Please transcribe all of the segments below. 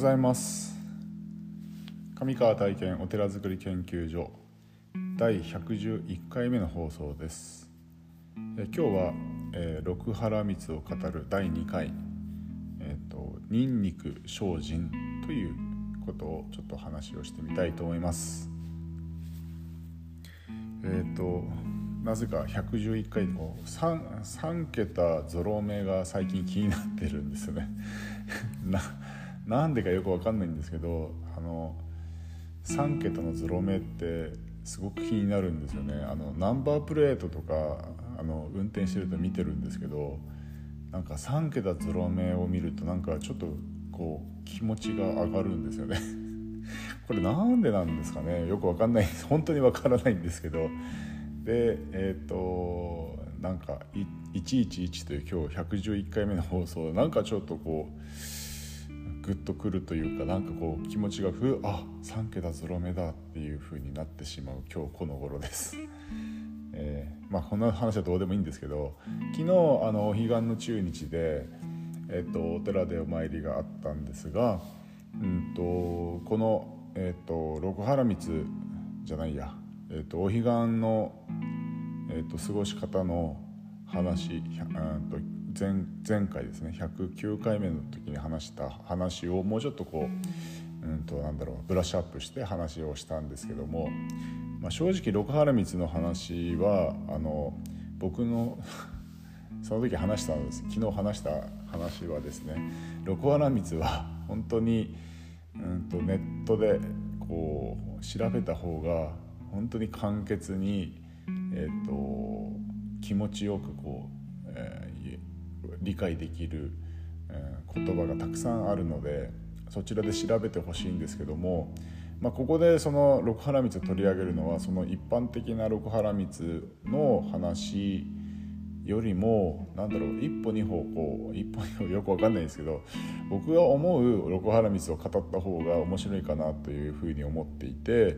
ございます。上川体験お寺づくり研究所第111回目の放送です。え今日は、えー、六原光を語る第2回。えっ、ー、とニンニク精進ということをちょっと話をしてみたいと思います。えっ、ー、となぜか111回こう 3, 3桁ゾロ目が最近気になってるんですよね。ななんでかよく分かんないんですけどあの3桁のゾロ目ってすごく気になるんですよね。あのナンバープレートとかあの運転してると見てるんですけどなんか3桁ゾロ目を見るとなんかちょっとこう気持ちが上がるんですよね。これなんでなんですかね？よく分かんない本当に分からないんですけど。でえっ、ー、となんか111という今日111回目の放送なんかちょっとこうグッとくるというかなんかこう気持ちがふあ3桁ゾロ目だっていう風になってしまう今日この頃です。えー、まあこんな話はどうでもいいんですけど昨日あのお彼岸の中日で、えーと、お寺でお参りがあったんですが、うんと、この、えーと六原光じゃないやえーと、お彼岸の、えーと、過ごし方の話と前前回ですね109回目の時に話した話をもうちょっとこう、うん。となんだろうブラッシュアップして話をしたんですけども、まあ、正直六原光の話はあの僕の その時話したんです。昨日話した話はですね六原光は本当に、うんとネットでこう調べた方が本当に簡潔に、えーと、気持ちよくこう、えー、理解できる、言葉がたくさんあるのでそちらで調べてほしいんですけども、まあ、ここでその六原光を取り上げるのはその一般的な六原光の話よりもなんだろう一歩二歩こう一歩二歩よくわかんないんですけど僕が思う六原光を語った方が面白いかなというふうに思っていて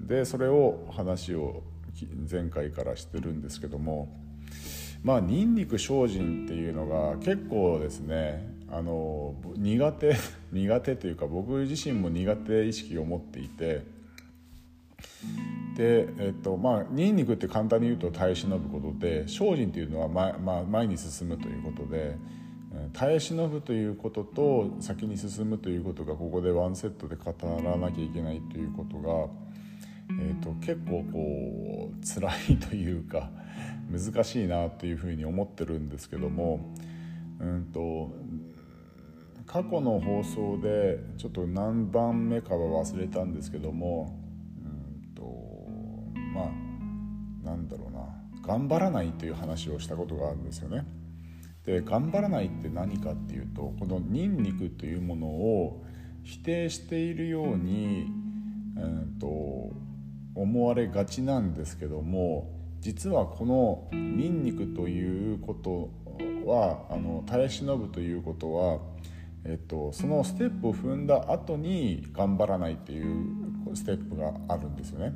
でそれを話を前回からしてるんですけどもまあニンニク精進っていうのが結構ですねあの苦手 苦手というか僕自身も苦手意識を持っていてでえっとまあニンニクって簡単に言うと耐え忍ぶことで精進っていうのは前,、まあ、前に進むということで耐え忍ぶということと先に進むということがここでワンセットで語らなきゃいけないということがえーと、結構こう辛いというか 難しいなというふうに思ってるんですけども、うんと、過去の放送でちょっと何番目かは忘れたんですけども、うんとまあなんだろうな頑張らないという話をしたことがあるんですよね。で頑張らないって何かっていうとこのニンニクというものを否定しているように、うんと思われがちなんですけども実はこのニンニクということはあの耐え忍ぶということは、えっと、そのステップを踏んだ後に頑張らないっていうステップがあるんですよね。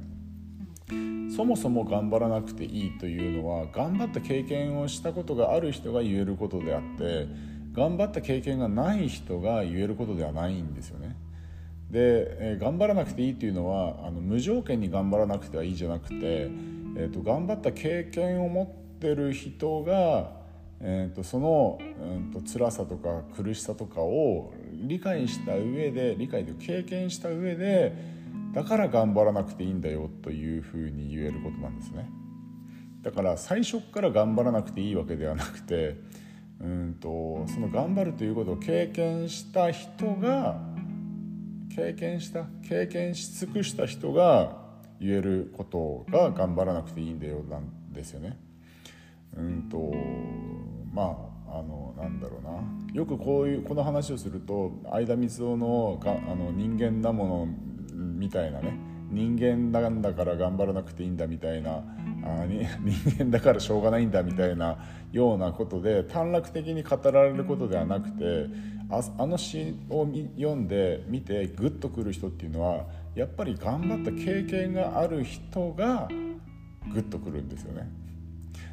そもそも頑張らなくていいというのは頑張った経験をしたことがある人が言えることであって頑張った経験がない人が言えることではないんですよね。で、えー、頑張らなくていいっていうのはあの無条件に頑張らなくてはいいじゃなくて、えーと、頑張った経験を持ってる人が、えーと、その、えーと、と辛さとか苦しさとかを理解した上で理解で経験した上でだから頑張らなくていいんだよというふうに言えることなんですね。だから最初から頑張らなくていいわけではなくてうんとその頑張るということを経験した人が経験した経験し尽くした人が言えることが頑張らなくていいんだよなんですよね。うんとまああのなんだろうなよくこういうこの話をすると相田光雄のがあの人間だものみたいなね人間なんだから頑張らなくていいんだみたいなあ 人間だからしょうがないんだみたいなようなことで短絡的に語られることではなくてああの詩を読んで見てグッとくる人っていうのはやっぱり頑張った経験がある人がグッとくるんですよね。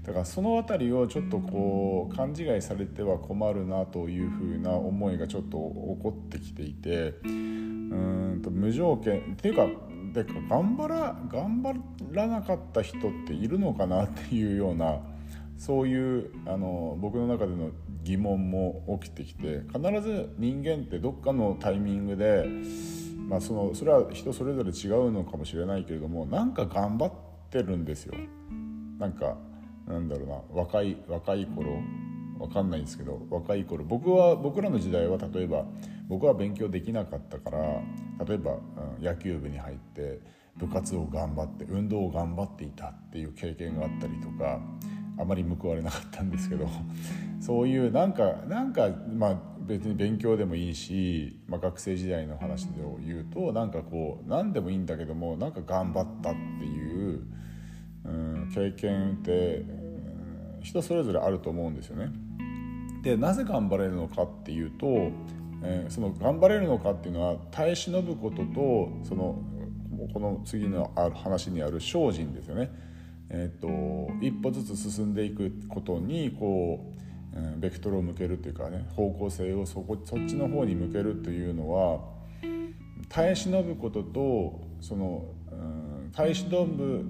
だからその辺りをちょっとこう勘違いされては困るなというふうな思いがちょっと起こってきていてうんと無条件っていうかで頑張ら頑張らなかった人っているのかなっていうようなそういうあの僕の中での疑問も起きてきて必ず人間ってどっかのタイミングで、まあ、そのそれは人それぞれ違うのかもしれないけれどもなんか頑張ってるんですよ。なんかなんだろうな若い若い頃わかんないんですけど若い頃僕は僕らの時代は例えば僕は勉強できなかったから例えば、うん、野球部に入って部活を頑張って運動を頑張っていたっていう経験があったりとかあまり報われなかったんですけど そういうなんかなんかまあ別に勉強でもいいし、まあ、学生時代の話を言うとなんかこう何でもいいんだけどもなんか頑張ったっていう、うん、経験って、うん、人それぞれあると思うんですよね。でなぜ頑張れるのかっていうと、えー、その頑張れるのかっていうのは耐え忍ぶこととそのこの次のある話にある精進ですよね。えーと、一歩ずつ進んでいくことにこう、うん、ベクトルを向けるというかね方向性をそこそっちの方に向けるというのは耐え忍ぶこととその、うん、耐え忍ぶ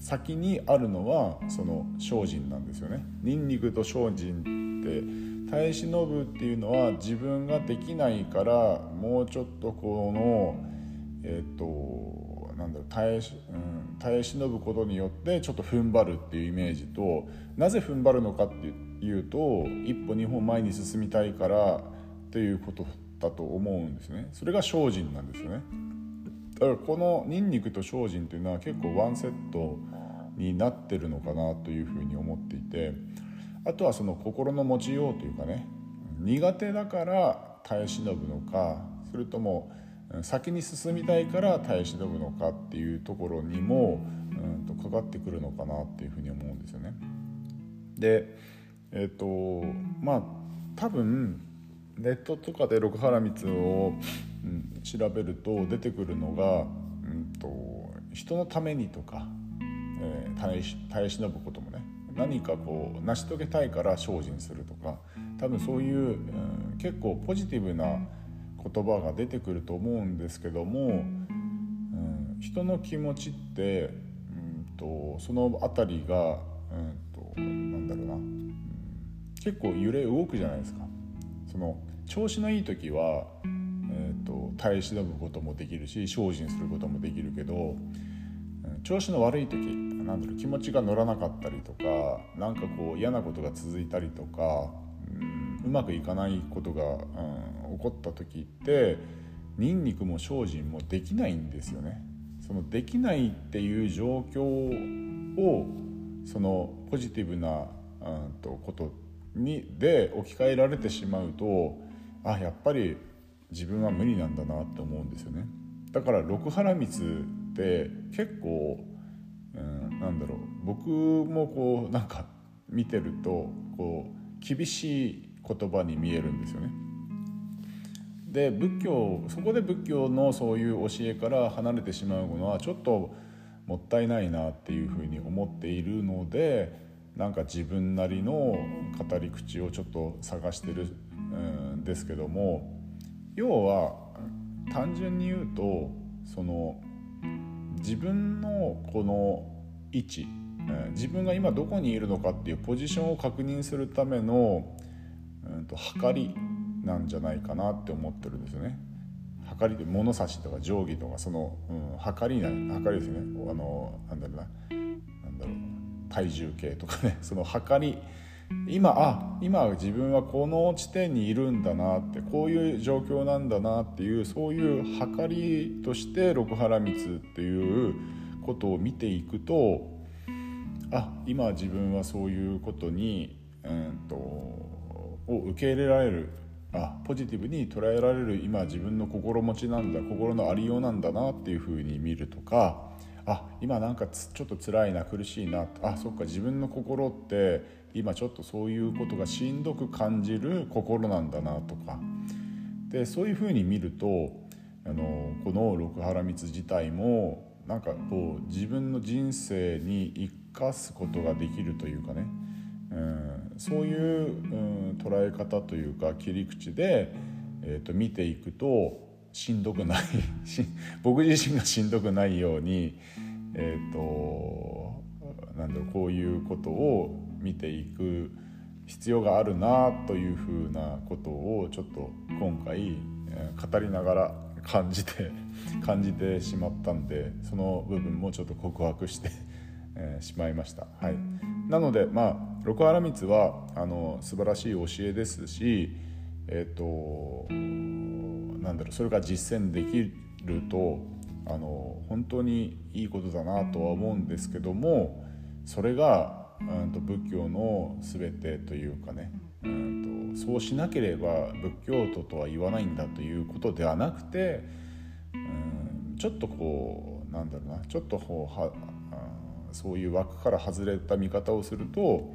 先にあるのはその精進なんですよね。ニンニクと精進て耐え忍ぶっていうのは自分ができないからもうちょっとこのえっ、となんだろう耐え,、うん耐え忍ぶことによってちょっと踏ん張るっていうイメージとなぜ踏ん張るのかっていうと一歩二歩前に進みたいからということだと思うんですね。それが精進なんですよね。だからこのニンニクと精進っていうのは結構ワンセットになってるのかなというふうに思っていてあとはその心の持ちようというかね苦手だから耐え忍ぶのかそれとも先に進みたいから耐え忍ぶのかっていうところにも、うん、とかかってくるのかなっていうふうに思うんですよね。でえっ、ー、とまあ多分ネットとかで六原光を、うん、調べると出てくるのが、うんと、人のためにとか、えー、耐え耐え忍ぶこともね何かこう成し遂げたいから精進するとか多分そういう、うん、結構ポジティブな言葉が出てくると思うんですけども、うん、人の気持ちって、うんと、その辺りが、うんと、なんだろうな、うん、結構揺れ動くじゃないですか。その調子のいい時は、えーと、耐え忍ぶこともできるし精進することもできるけど調子の悪い時なんだろう気持ちが乗らなかったりとか何かこう嫌なことが続いたりとか、うん、うまくいかないことが、うん起こった時ってニンニクも精進もできないんですよね。そのできないっていう状況をそのポジティブな、うん、とことにで置き換えられてしまうとあやっぱり自分は無理なんだなって思うんですよね。だから六原光って結構、うん、なんだろう僕もこうなんか見てるとこう厳しい言葉に見えるんですよね。で仏教そこで仏教のそういう教えから離れてしまうのはちょっともったいないなっていうふうに思っているのでなんか自分なりの語り口をちょっと探してるんですけども要は単純に言うとその自分のこの位置自分が今どこにいるのかっていうポジションを確認するための、うん、と測りなんじゃないかなって思ってるんですよね。測りで物差しとか定規とかその、うん、測りな測りですね。あのなんだろうな。なんだろう。体重計とかね。その測り今あ今自分はこの地点にいるんだなってこういう状況なんだなっていうそういう測りとして六原光っていうことを見ていくとあ今自分はそういうことに、うんと、を受け入れられる。あポジティブに捉えられる。今自分の心持ちなんだ心のありようなんだなっていうふうに見るとかあ今なんかちょっと辛いな苦しいな。あそっか自分の心って今ちょっとそういうことがしんどく感じる心なんだなとか。でそういうふうに見るとあのこの六原光自体もなんかこう自分の人生に一かすことができるというかね、うん、そういう、うん、捉え方というか切り口で、えーと、見ていくとしんどくない。僕自身がしんどくないように、えーと、なんだろうこういうことを見ていく必要があるなというふうなことをちょっと今回語りながら感じて感じてしまったんでその部分もちょっと告白して えしまいました。はい、なのでまあ六原光はあの素晴らしい教えですし、えっ、ー、となんだろうそれが実践できるとあの本当にいいことだなとは思うんですけどもそれが、うん、と仏教の全てというかね、うんと、そうしなければ仏教徒とは言わないんだということではなくて、うん、ちょっとこうなんだろうな。ちょっとこうはそういう枠から外れた見方をすると,、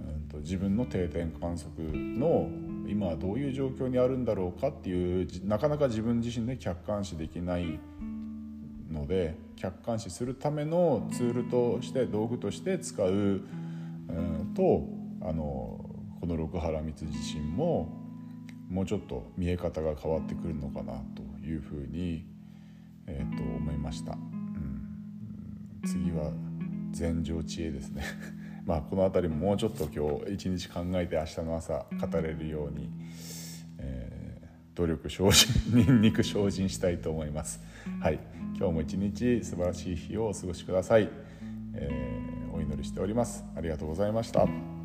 うんと、自分の定点観測の今はどういう状況にあるんだろうかっていうなかなか自分自身で客観視できないので客観視するためのツールとして道具として使う、うん、とあのこの六原光自身ももうちょっと見え方が変わってくるのかなというふうに、えー、と思いました。うん、次は禅情知恵ですね。まあこの辺りももうちょっと今日一日考えて明日の朝語れるように、えー、努力精進ニンニク精進したいと思います。はい。今日も一日素晴らしい日をお過ごしください、えー、お祈りしております。ありがとうございました。